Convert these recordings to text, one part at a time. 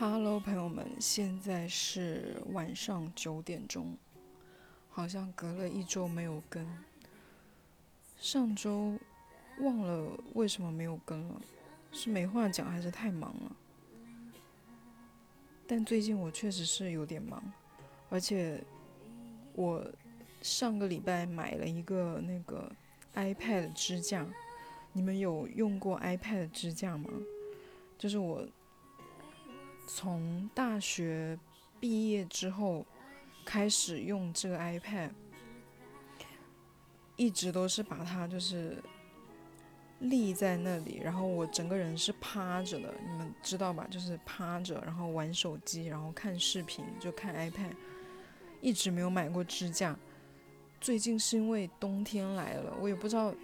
Hello，朋友们，现在是晚上九点钟，好像隔了一周没有更。上周忘了为什么没有更了，是没话讲还是太忙了？但最近我确实是有点忙，而且我上个礼拜买了一个那个 iPad 支架，你们有用过 iPad 支架吗？就是我。从大学毕业之后开始用这个 iPad，一直都是把它就是立在那里，然后我整个人是趴着的，你们知道吧？就是趴着，然后玩手机，然后看视频，就看 iPad，一直没有买过支架。最近是因为冬天来了，我也不知道，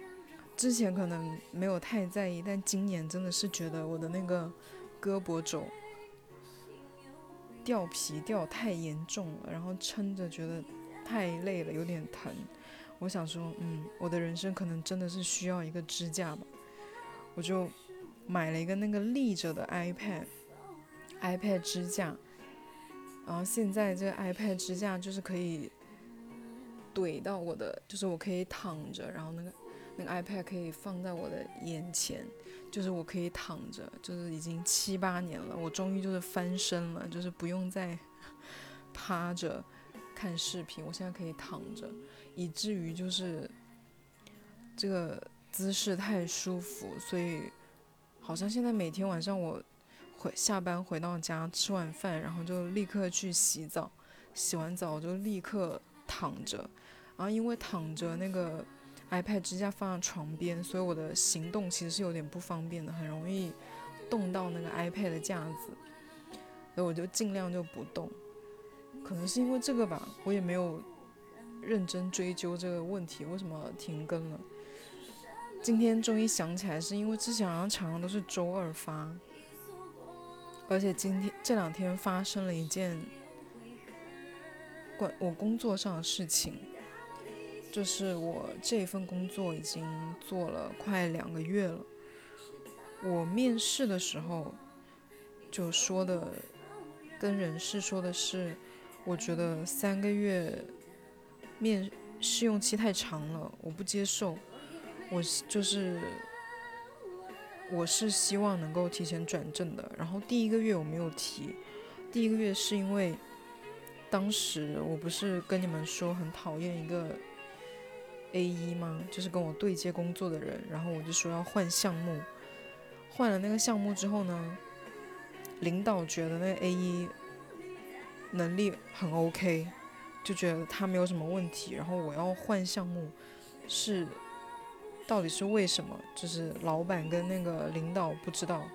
之前可能没有太在意，但今年真的是觉得我的那个胳膊肘。掉皮掉太严重了，然后撑着觉得太累了，有点疼。我想说，嗯，我的人生可能真的是需要一个支架吧。我就买了一个那个立着的 iPad，iPad 支架。然后现在这个 iPad 支架就是可以怼到我的，就是我可以躺着，然后那个那个 iPad 可以放在我的眼前。就是我可以躺着，就是已经七八年了，我终于就是翻身了，就是不用再 趴着看视频，我现在可以躺着，以至于就是这个姿势太舒服，所以好像现在每天晚上我回下班回到家吃完饭，然后就立刻去洗澡，洗完澡就立刻躺着，然后因为躺着那个。iPad 支架放在床边，所以我的行动其实是有点不方便的，很容易动到那个 iPad 的架子，所以我就尽量就不动。可能是因为这个吧，我也没有认真追究这个问题为什么停更了。今天终于想起来，是因为之前好像常常都是周二发，而且今天这两天发生了一件关我工作上的事情。就是我这份工作已经做了快两个月了。我面试的时候就说的，跟人事说的是，我觉得三个月面试用期太长了，我不接受。我就是我是希望能够提前转正的。然后第一个月我没有提，第一个月是因为当时我不是跟你们说很讨厌一个。A 一吗？就是跟我对接工作的人，然后我就说要换项目，换了那个项目之后呢，领导觉得那个 A 一能力很 OK，就觉得他没有什么问题，然后我要换项目，是到底是为什么？就是老板跟那个领导不知道，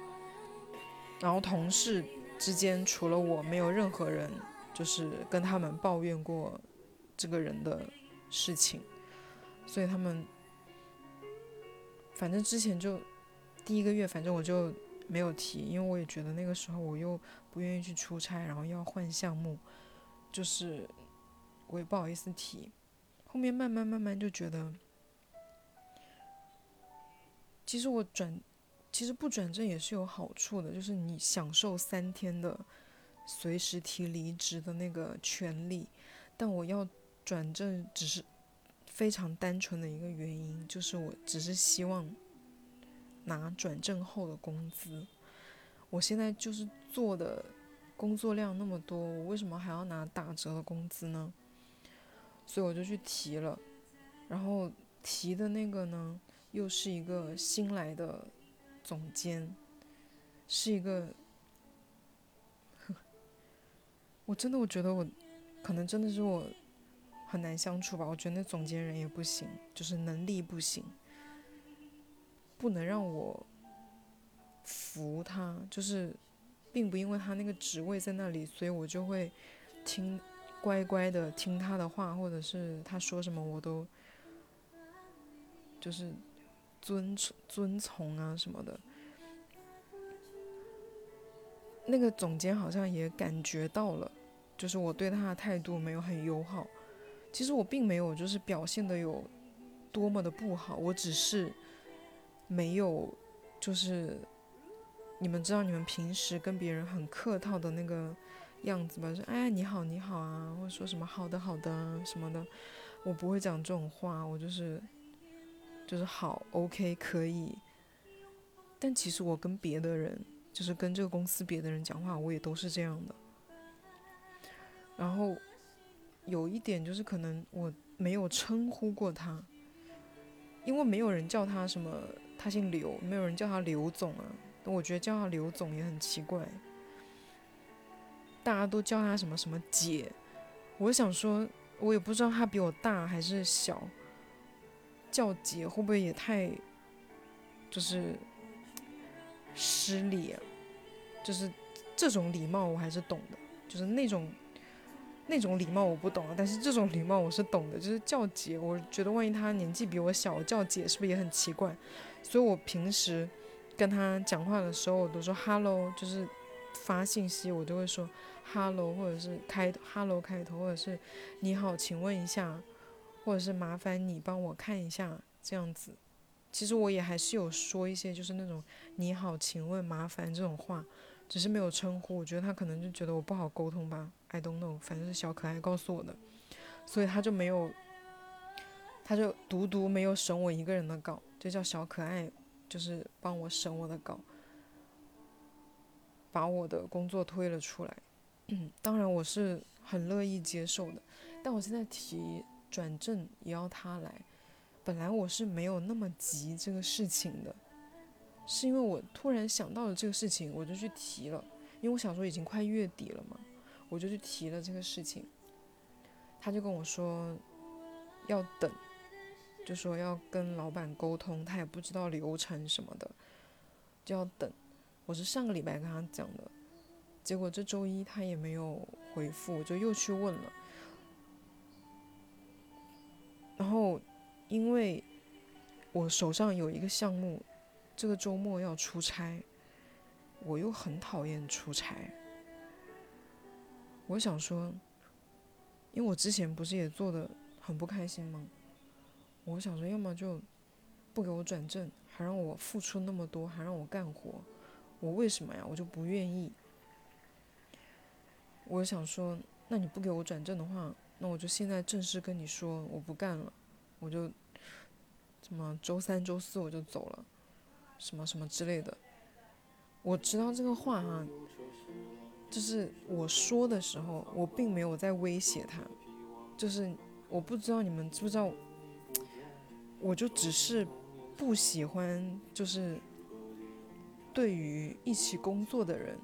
然后同事之间除了我，没有任何人就是跟他们抱怨过这个人的事情。所以他们，反正之前就第一个月，反正我就没有提，因为我也觉得那个时候我又不愿意去出差，然后要换项目，就是我也不好意思提。后面慢慢慢慢就觉得，其实我转，其实不转正也是有好处的，就是你享受三天的随时提离职的那个权利，但我要转正只是。非常单纯的一个原因，就是我只是希望拿转正后的工资。我现在就是做的工作量那么多，我为什么还要拿打折的工资呢？所以我就去提了，然后提的那个呢，又是一个新来的总监，是一个，我真的我觉得我可能真的是我。很难相处吧？我觉得那总监人也不行，就是能力不行，不能让我服他。就是，并不因为他那个职位在那里，所以我就会听乖乖的听他的话，或者是他说什么我都就是遵遵从啊什么的。那个总监好像也感觉到了，就是我对他的态度没有很友好。其实我并没有就是表现的有多么的不好，我只是没有就是你们知道你们平时跟别人很客套的那个样子吧？说哎你好你好啊，或者说什么好的好的什么的，我不会讲这种话，我就是就是好 OK 可以。但其实我跟别的人，就是跟这个公司别的人讲话，我也都是这样的。然后有一点就是可能我没有称呼过他，因为没有人叫他什么，他姓刘，没有人叫他刘总啊。我觉得叫他刘总也很奇怪，大家都叫他什么什么姐。我想说，我也不知道他比我大还是小，叫姐会不会也太就是。失礼啊，就是这种礼貌我还是懂的，就是那种那种礼貌我不懂啊，但是这种礼貌我是懂的，就是叫姐，我觉得万一他年纪比我小，叫姐是不是也很奇怪？所以我平时跟他讲话的时候，我都说 hello，就是发信息我都会说 hello，或者是开 hello 开头，或者是你好，请问一下，或者是麻烦你帮我看一下这样子。其实我也还是有说一些，就是那种“你好，请问，麻烦”这种话，只是没有称呼。我觉得他可能就觉得我不好沟通吧，I don't know，反正是小可爱告诉我的，所以他就没有，他就独独没有审我一个人的稿，就叫小可爱，就是帮我审我的稿，把我的工作推了出来。嗯当然我是很乐意接受的，但我现在提转正也要他来。本来我是没有那么急这个事情的，是因为我突然想到了这个事情，我就去提了。因为我想说已经快月底了嘛，我就去提了这个事情。他就跟我说要等，就说要跟老板沟通，他也不知道流程什么的，就要等。我是上个礼拜跟他讲的，结果这周一他也没有回复，我就又去问了，然后。因为我手上有一个项目，这个周末要出差，我又很讨厌出差。我想说，因为我之前不是也做的很不开心吗？我想说，要么就不给我转正，还让我付出那么多，还让我干活，我为什么呀？我就不愿意。我想说，那你不给我转正的话，那我就现在正式跟你说，我不干了，我就。什么周三、周四我就走了，什么什么之类的。我知道这个话哈，就是我说的时候，我并没有在威胁他，就是我不知道你们知不知道，我就只是不喜欢，就是对于一起工作的人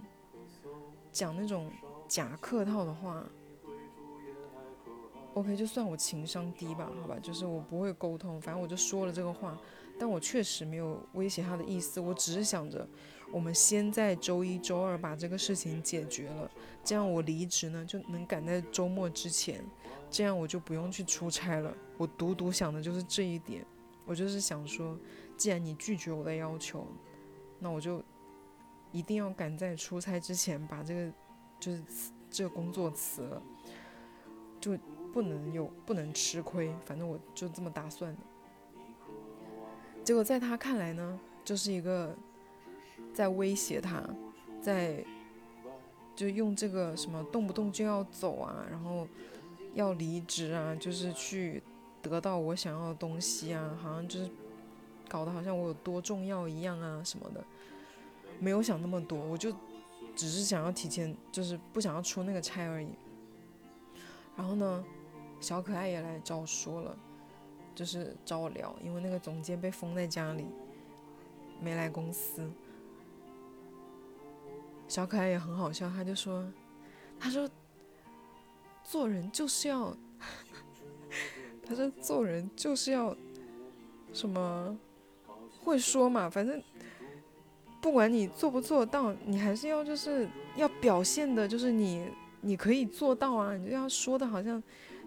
讲那种假客套的话。OK，就算我情商低吧，好吧，就是我不会沟通，反正我就说了这个话，但我确实没有威胁他的意思，我只是想着，我们先在周一周二把这个事情解决了，这样我离职呢就能赶在周末之前，这样我就不用去出差了。我独独想的就是这一点，我就是想说，既然你拒绝我的要求，那我就一定要赶在出差之前把这个就是这个工作辞了，就。不能有，不能吃亏，反正我就这么打算的。结果在他看来呢，就是一个在威胁他，在就用这个什么动不动就要走啊，然后要离职啊，就是去得到我想要的东西啊，好像就是搞得好像我有多重要一样啊什么的。没有想那么多，我就只是想要提前，就是不想要出那个差而已。然后呢？小可爱也来找我说了，就是找我聊，因为那个总监被封在家里，没来公司。小可爱也很好笑，他就说：“他说做人就是要，他说做人就是要什么会说嘛，反正不管你做不做到，你还是要就是要表现的，就是你你可以做到啊，你就要说的好像。”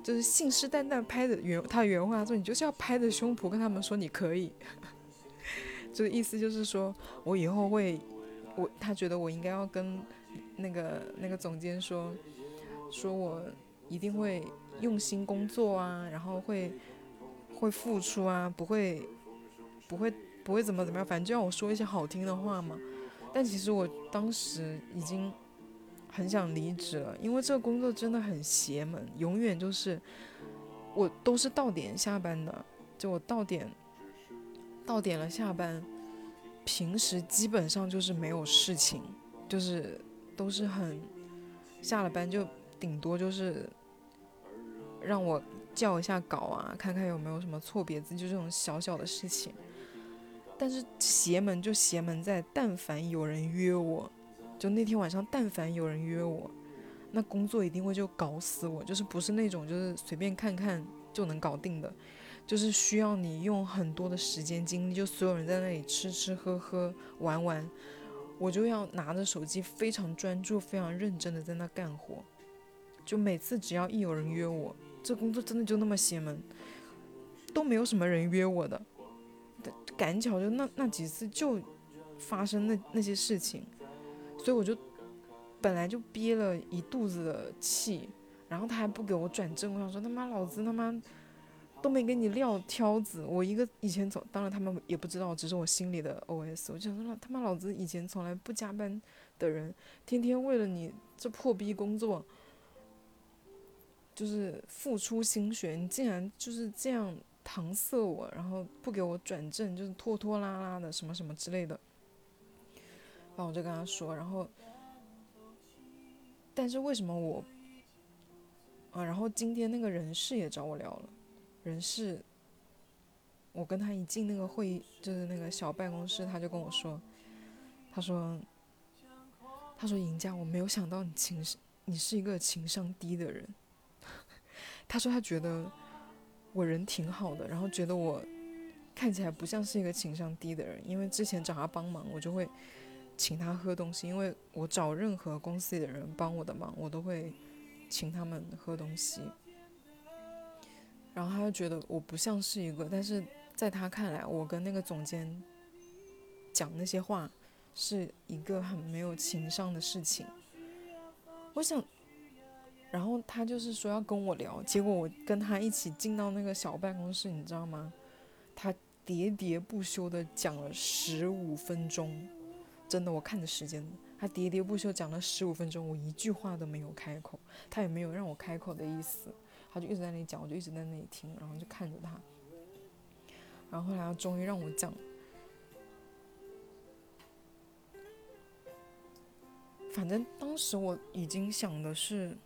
就是信誓旦旦拍的原他原话说，你就是要拍着胸脯跟他们说你可以，这个意思就是说我以后会，我他觉得我应该要跟那个那个总监说，说我一定会用心工作啊，然后会会付出啊，不会不会不会怎么怎么样，反正就要我说一些好听的话嘛。但其实我当时已经很想离职了，因为这个工作真的很邪门，永远就是我都是到点下班的，就我到点到点了下班，平时基本上就是没有事情，就是都是很下了班就顶多就是让我校一下稿啊，看看有没有什么错别字，就这种小小的事情。但是邪门就邪门在，但凡有人约我，就那天晚上，但凡有人约我，那工作一定会就搞死我，就是不是那种就是随便看看就能搞定的，就是需要你用很多的时间精力，就所有人在那里吃吃喝喝玩玩，我就要拿着手机非常专注、非常认真的在那干活，就每次只要一有人约我，这工作真的就那么邪门，都没有什么人约我的。赶巧就那那几次就发生那那些事情，所以我就本来就憋了一肚子的气，然后他还不给我转正，我想说他妈老子他妈都没给你撂挑子，我一个以前从当然他们也不知道，只是我心里的 OS，我就想说他妈老子以前从来不加班的人，天天为了你这破逼工作就是付出心血，你竟然就是这样。搪塞我，然后不给我转正，就是拖拖拉拉的什么什么之类的。然后我就跟他说，然后，但是为什么我，啊，然后今天那个人事也找我聊了，人事，我跟他一进那个会议，就是那个小办公室，他就跟我说，他说，他说赢家，我没有想到你情商，你是一个情商低的人。他说他觉得。我人挺好的，然后觉得我看起来不像是一个情商低的人，因为之前找他帮忙，我就会请他喝东西，因为我找任何公司里的人帮我的忙，我都会请他们喝东西。然后他就觉得我不像是一个，但是在他看来，我跟那个总监讲那些话是一个很没有情商的事情。我想。然后他就是说要跟我聊，结果我跟他一起进到那个小办公室，你知道吗？他喋喋不休的讲了十五分钟，真的，我看的时间，他喋喋不休讲了十五分钟，我一句话都没有开口，他也没有让我开口的意思，他就一直在那里讲，我就一直在那里听，然后就看着他，然后后来他终于让我讲，反正当时我已经想的是。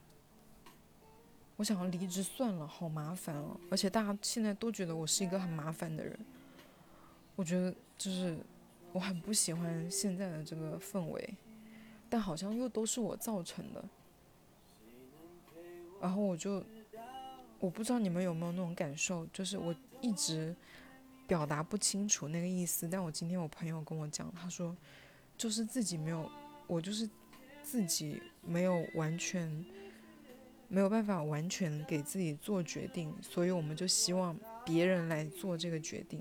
我想要离职算了，好麻烦哦！而且大家现在都觉得我是一个很麻烦的人，我觉得就是我很不喜欢现在的这个氛围，但好像又都是我造成的。然后我就我不知道你们有没有那种感受，就是我一直表达不清楚那个意思。但我今天我朋友跟我讲，他说就是自己没有，我就是自己没有完全。没有办法完全给自己做决定，所以我们就希望别人来做这个决定，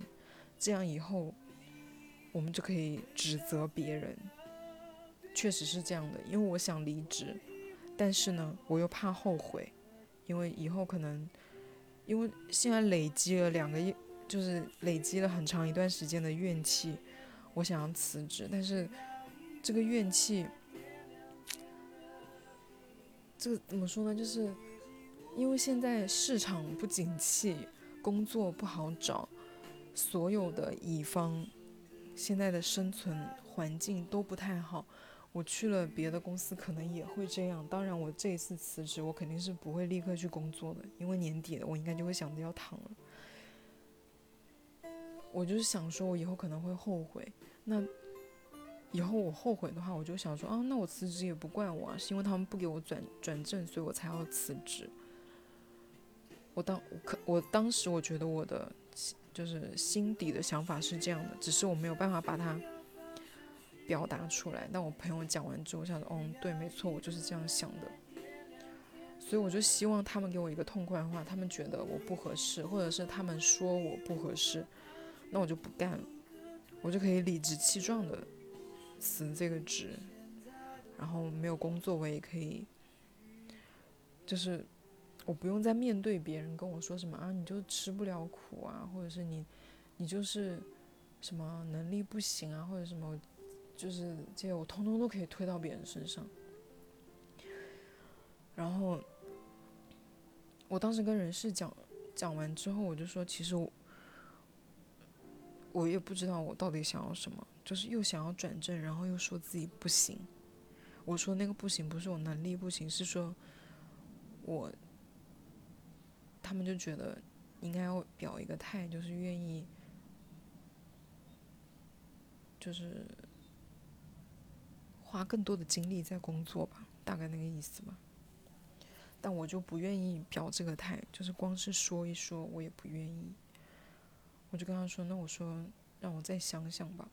这样以后我们就可以指责别人。确实是这样的，因为我想离职，但是呢，我又怕后悔，因为以后可能，因为现在累积了两个月，就是累积了很长一段时间的怨气，我想要辞职，但是这个怨气。这个怎么说呢？就是因为现在市场不景气，工作不好找，所有的乙方现在的生存环境都不太好。我去了别的公司，可能也会这样。当然，我这一次辞职，我肯定是不会立刻去工作的，因为年底了，我应该就会想着要躺了。我就是想说，我以后可能会后悔。那。以后我后悔的话，我就想说啊，那我辞职也不怪我啊，是因为他们不给我转转正，所以我才要辞职。我当我可我当时我觉得我的就是心底的想法是这样的，只是我没有办法把它表达出来。但我朋友讲完之后，想说，嗯，对，没错，我就是这样想的。所以我就希望他们给我一个痛快的话，他们觉得我不合适，或者是他们说我不合适，那我就不干了，我就可以理直气壮的。辞这个职，然后没有工作，我也可以，就是我不用再面对别人跟我说什么啊，你就吃不了苦啊，或者是你，你就是什么能力不行啊，或者什么，就是这些我通通都可以推到别人身上。然后我当时跟人事讲讲完之后，我就说，其实我我也不知道我到底想要什么，就是又想要转正，然后又说自己不行。我说那个不行，不是我能力不行，是说我他们就觉得应该要表一个态，就是愿意，就是花更多的精力在工作吧，大概那个意思吧。但我就不愿意表这个态，就是光是说一说，我也不愿意。我就跟他说：“那我说让我再想想吧。”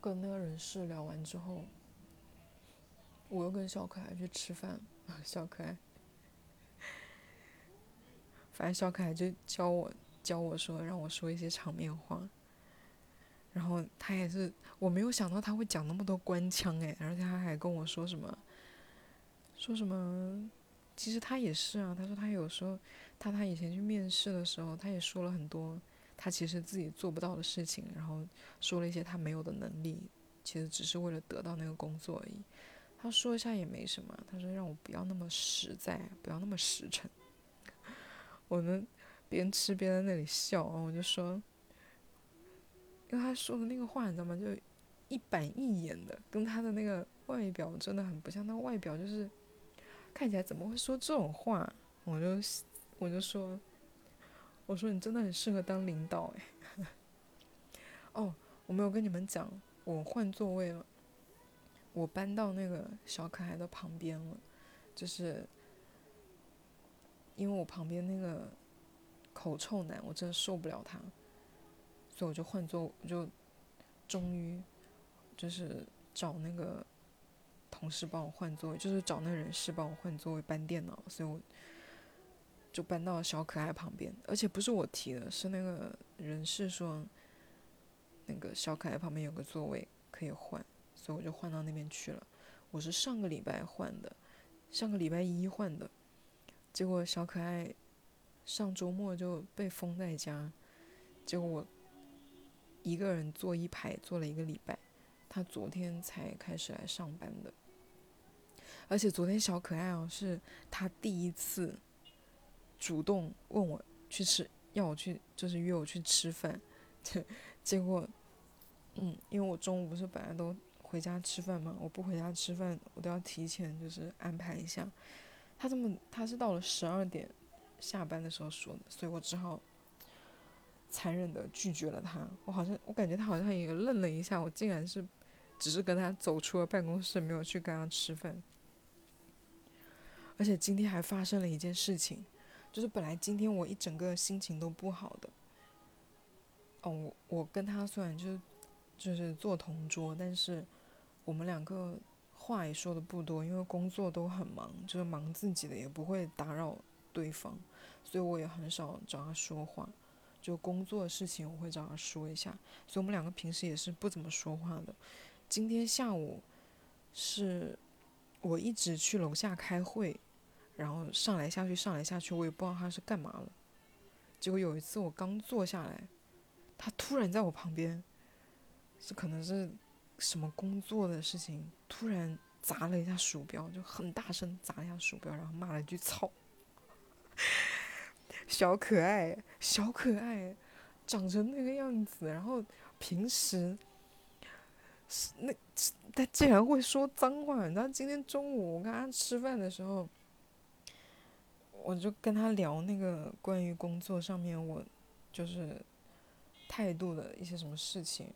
跟那个人事聊完之后，我又跟小可爱去吃饭。小可爱，反正小可爱就教我教我说，让我说一些场面话。然后他也是，我没有想到他会讲那么多官腔哎，而且他还跟我说什么。说什么？其实他也是啊。他说他有时候，他他以前去面试的时候，他也说了很多他其实自己做不到的事情，然后说了一些他没有的能力，其实只是为了得到那个工作而已。他说一下也没什么。他说让我不要那么实在，不要那么实诚。我们边吃边在那里笑啊，我就说，因为他说的那个话你知道吗？就一板一眼的，跟他的那个外表真的很不像。那外表就是。看起来怎么会说这种话？我就我就说，我说你真的很适合当领导哎。哦，我没有跟你们讲，我换座位了，我搬到那个小可爱的旁边了，就是因为我旁边那个口臭男，我真的受不了他，所以我就换座，我就终于就是找那个。同事帮我换座位，就是找那个人事帮我换座位搬电脑，所以我就搬到小可爱旁边。而且不是我提的，是那个人事说那个小可爱旁边有个座位可以换，所以我就换到那边去了。我是上个礼拜换的，上个礼拜一换的，结果小可爱上周末就被封在家，结果我一个人坐一排坐了一个礼拜。他昨天才开始来上班的，而且昨天小可爱哦，是他第一次主动问我去吃，要我去，就是约我去吃饭。结果，嗯，因为我中午不是本来都回家吃饭嘛，我不回家吃饭，我都要提前就是安排一下。他这么，他是到了十二点下班的时候说的，所以我只好。残忍的拒绝了他，我好像我感觉他好像也愣了一下，我竟然是只是跟他走出了办公室，没有去跟他吃饭。而且今天还发生了一件事情，就是本来今天我一整个心情都不好的。哦，我我跟他虽然就是就是坐同桌，但是我们两个话也说的不多，因为工作都很忙，就是忙自己的，也不会打扰对方，所以我也很少找他说话。就工作的事情，我会找他说一下，所以我们两个平时也是不怎么说话的。今天下午是我一直去楼下开会，然后上来下去，上来下去，我也不知道他是干嘛了。结果有一次我刚坐下来，他突然在我旁边，是可能是什么工作的事情，突然砸了一下鼠标，就很大声砸了一下鼠标，然后骂了一句“操”。小可爱，小可爱，长成那个样子，然后平时是那他竟然会说脏话。你知道今天中午我跟他吃饭的时候，我就跟他聊那个关于工作上面我就是态度的一些什么事情，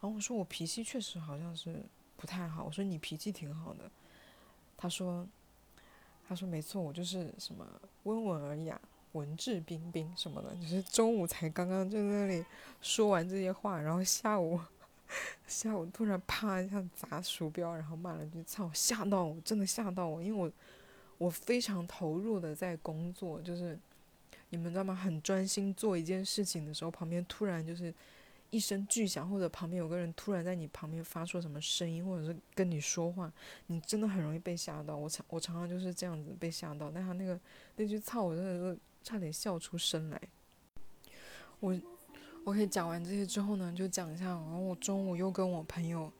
然后我说我脾气确实好像是不太好。我说你脾气挺好的，他说他说没错，我就是什么温文尔雅。文质彬彬什么的，就是中午才刚刚就在那里说完这些话，然后下午下午突然啪一下砸鼠标，然后骂了句“操”，吓到我，真的吓到我，因为我我非常投入的在工作，就是你们知道吗？很专心做一件事情的时候，旁边突然就是一声巨响，或者旁边有个人突然在你旁边发出什么声音，或者是跟你说话，你真的很容易被吓到。我常我常常就是这样子被吓到，但他那个那句“操”，我真的是。差点笑出声来，我 OK，讲完这些之后呢，就讲一下，然后我中午又跟我朋友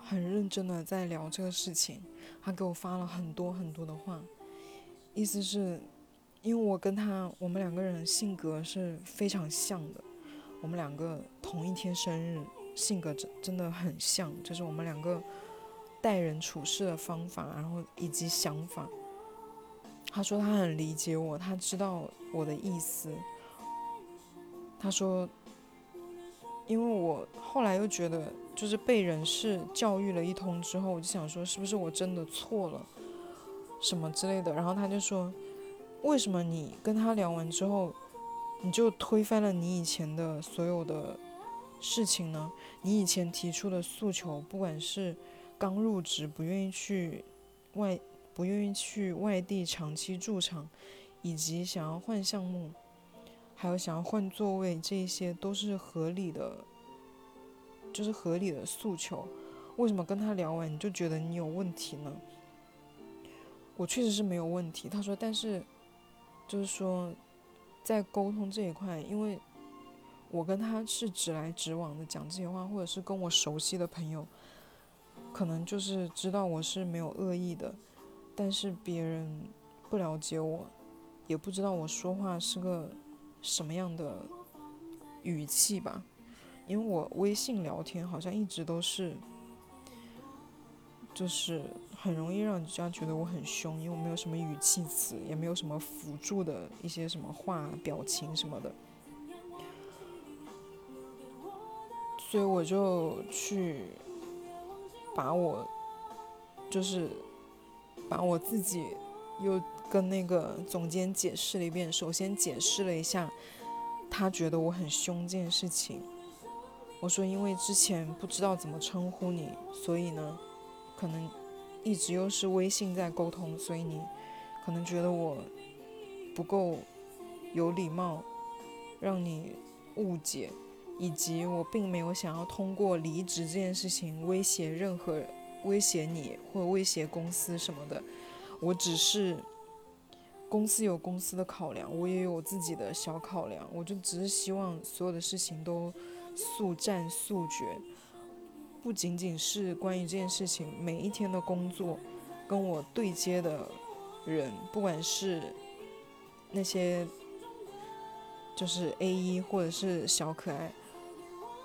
很认真的在聊这个事情，他给我发了很多很多的话，意思是，因为我跟他，我们两个人性格是非常像的，我们两个同一天生日，性格真真的很像，就是我们两个待人处事的方法，然后以及想法。他说他很理解我，他知道我的意思。他说，因为我后来又觉得，就是被人事教育了一通之后，我就想说，是不是我真的错了，什么之类的。然后他就说，为什么你跟他聊完之后，你就推翻了你以前的所有的事情呢？你以前提出的诉求，不管是刚入职不愿意去外。不愿意去外地长期驻场，以及想要换项目，还有想要换座位，这些都是合理的，就是合理的诉求。为什么跟他聊完你就觉得你有问题呢？我确实是没有问题。他说，但是就是说，在沟通这一块，因为我跟他是直来直往的讲这些话，或者是跟我熟悉的朋友，可能就是知道我是没有恶意的。但是别人不了解我，也不知道我说话是个什么样的语气吧，因为我微信聊天好像一直都是，就是很容易让人家觉得我很凶，因为我没有什么语气词，也没有什么辅助的一些什么话、表情什么的，所以我就去把我就是。把我自己又跟那个总监解释了一遍。首先解释了一下，他觉得我很凶这件事情。我说，因为之前不知道怎么称呼你，所以呢，可能一直又是微信在沟通，所以你可能觉得我不够有礼貌，让你误解，以及我并没有想要通过离职这件事情威胁任何人。威胁你或威胁公司什么的，我只是公司有公司的考量，我也有我自己的小考量，我就只是希望所有的事情都速战速决，不仅仅是关于这件事情，每一天的工作跟我对接的人，不管是那些就是 A 一或者是小可爱。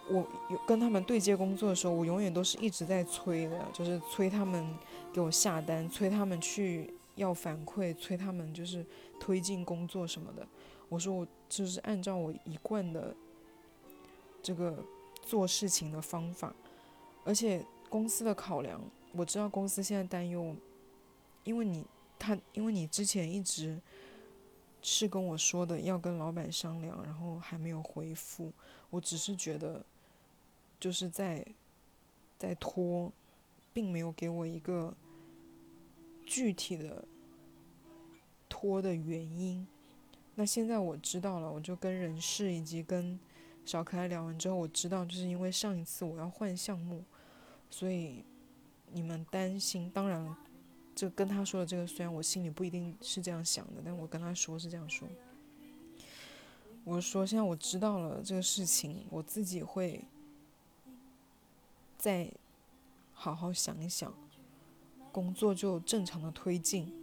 我有跟他们对接工作的时候，我永远都是一直在催的，就是催他们给我下单，催他们去要反馈，催他们就是推进工作什么的。我说我就是按照我一贯的这个做事情的方法，而且公司的考量，我知道公司现在担忧，因为你他因为你之前一直是跟我说的要跟老板商量，然后还没有回复，我只是觉得。就是在在拖，并没有给我一个具体的拖的原因。那现在我知道了，我就跟人事以及跟小可爱聊完之后，我知道就是因为上一次我要换项目，所以你们担心。当然，这跟他说的这个，虽然我心里不一定是这样想的，但我跟他说是这样说。我说现在我知道了这个事情，我自己会。再好好想一想，工作就正常的推进，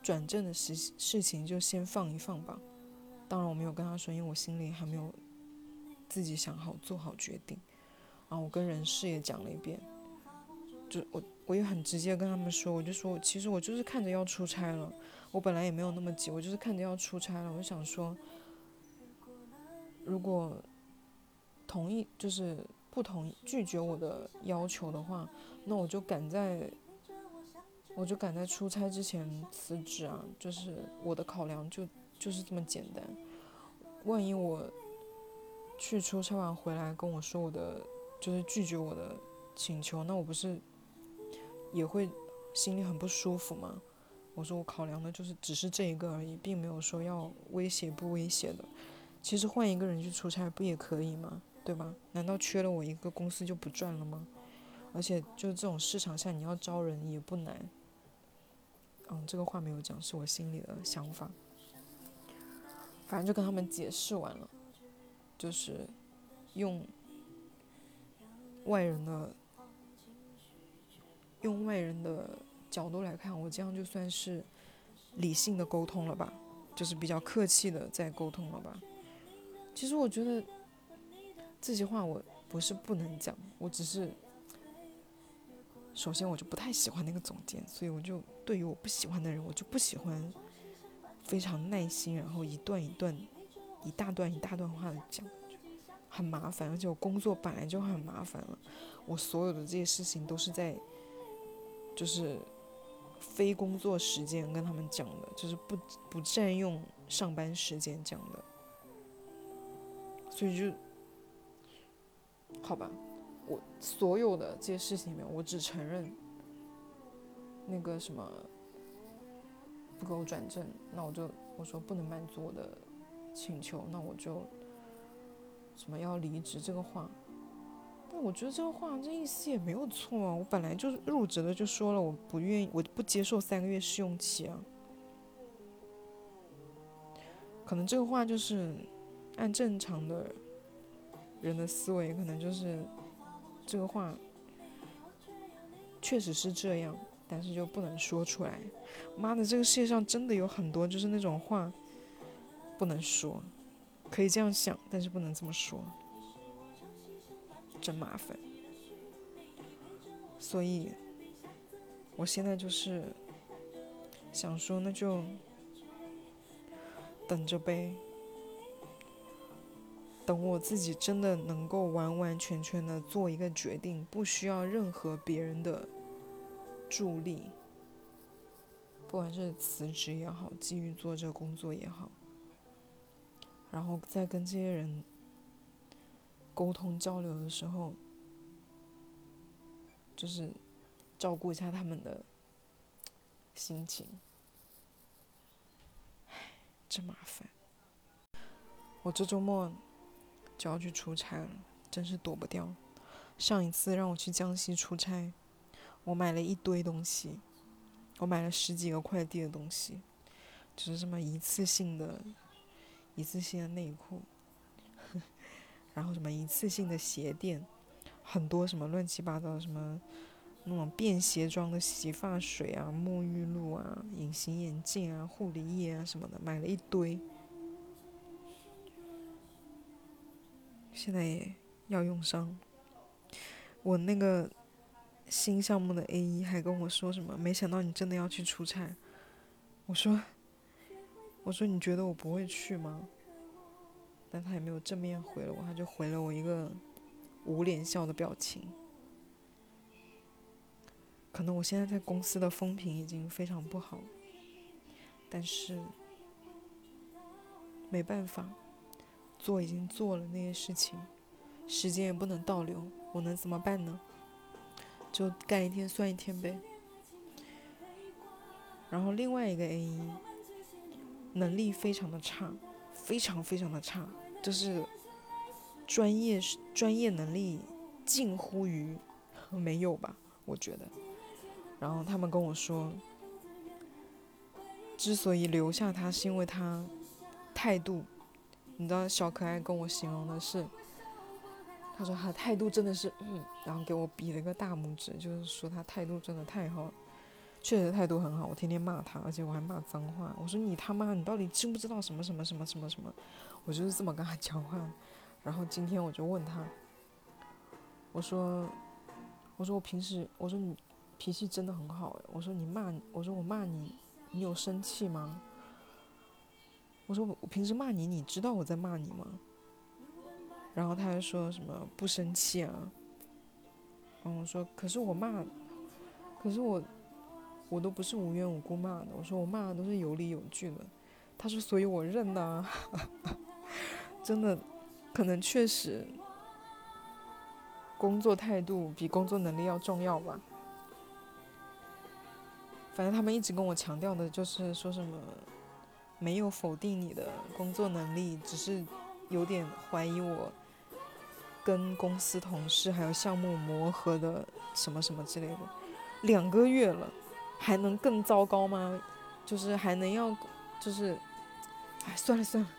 转正的事事情就先放一放吧。当然我没有跟他说，因为我心里还没有自己想好做好决定。然后我跟人事也讲了一遍，就我我也很直接跟他们说，我就说其实我就是看着要出差了，我本来也没有那么急，我就是看着要出差了，我就想说，如果。同意就是不同意拒绝我的要求的话，那我就赶在，我就赶在出差之前辞职啊！就是我的考量就就是这么简单。万一我去出差完回来跟我说我的就是拒绝我的请求，那我不是也会心里很不舒服吗？我说我考量的就是只是这一个而已，并没有说要威胁不威胁的。其实换一个人去出差不也可以吗？对吧？难道缺了我一个公司就不赚了吗？而且就这种市场下，你要招人也不难。嗯，这个话没有讲，是我心里的想法。反正就跟他们解释完了，就是用外人的用外人的角度来看，我这样就算是理性的沟通了吧，就是比较客气的在沟通了吧。其实我觉得这些话我不是不能讲，我只是首先我就不太喜欢那个总监，所以我就对于我不喜欢的人，我就不喜欢。非常耐心，然后一段一段、一大段一大段话的讲，很麻烦。而且我工作本来就很麻烦了，我所有的这些事情都是在，就是非工作时间跟他们讲的，就是不不占用上班时间讲的。所以就，好吧，我所有的这些事情里面，我只承认那个什么。不给我转正，那我就我说不能满足我的请求，那我就什么要离职这个话。但我觉得这个话这意思也没有错啊，我本来就是入职的就说了我不愿意，我不接受三个月试用期啊。可能这个话就是按正常的人的思维，可能就是这个话确实是这样。但是就不能说出来，妈的，这个世界上真的有很多就是那种话，不能说，可以这样想，但是不能这么说，真麻烦。所以，我现在就是想说，那就等着呗，等我自己真的能够完完全全的做一个决定，不需要任何别人的。助力，不管是辞职也好，继续做这个工作也好，然后在跟这些人沟通交流的时候，就是照顾一下他们的心情。唉，真麻烦。我这周末就要去出差了，真是躲不掉。上一次让我去江西出差。我买了一堆东西，我买了十几个快递的东西，就是什么一次性的、一次性的内裤，然后什么一次性的鞋垫，很多什么乱七八糟的什么那种便携装的洗发水啊、沐浴露啊、隐形眼镜啊、护理液啊什么的，买了一堆，现在也要用上，我那个。新项目的 A 一还跟我说什么？没想到你真的要去出差。我说，我说你觉得我不会去吗？但他也没有正面回了我，他就回了我一个无脸笑的表情。可能我现在在公司的风评已经非常不好，但是没办法，做已经做了那些事情，时间也不能倒流，我能怎么办呢？就干一天算一天呗。然后另外一个 A 一能力非常的差，非常非常的差，就是专业专业能力近乎于没有吧，我觉得。然后他们跟我说，之所以留下他，是因为他态度，你知道，小可爱跟我形容的是。他说他态度真的是，嗯，然后给我比了个大拇指，就是说他态度真的太好了，确实态度很好。我天天骂他，而且我还骂脏话。我说你他妈，你到底知不知道什么什么什么什么什么？我就是这么跟他讲话。然后今天我就问他，我说，我说我平时，我说你脾气真的很好。我说你骂，我说我骂你，你有生气吗？我说我平时骂你，你知道我在骂你吗？然后他还说什么不生气啊？然后我说，可是我骂，可是我，我都不是无缘无故骂的。我说我骂的都是有理有据的。他说，所以我认呐。真的，可能确实，工作态度比工作能力要重要吧。反正他们一直跟我强调的就是说什么，没有否定你的工作能力，只是有点怀疑我。跟公司同事还有项目磨合的什么什么之类的，两个月了，还能更糟糕吗？就是还能要，就是，哎，算了算了，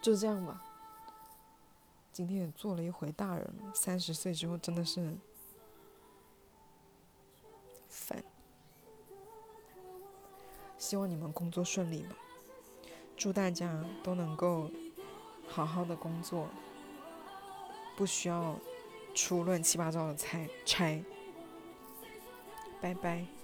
就这样吧。今天也做了一回大人，三十岁之后真的是烦。希望你们工作顺利吧，祝大家都能够好好的工作，不需要出乱七八糟的差差。拜拜。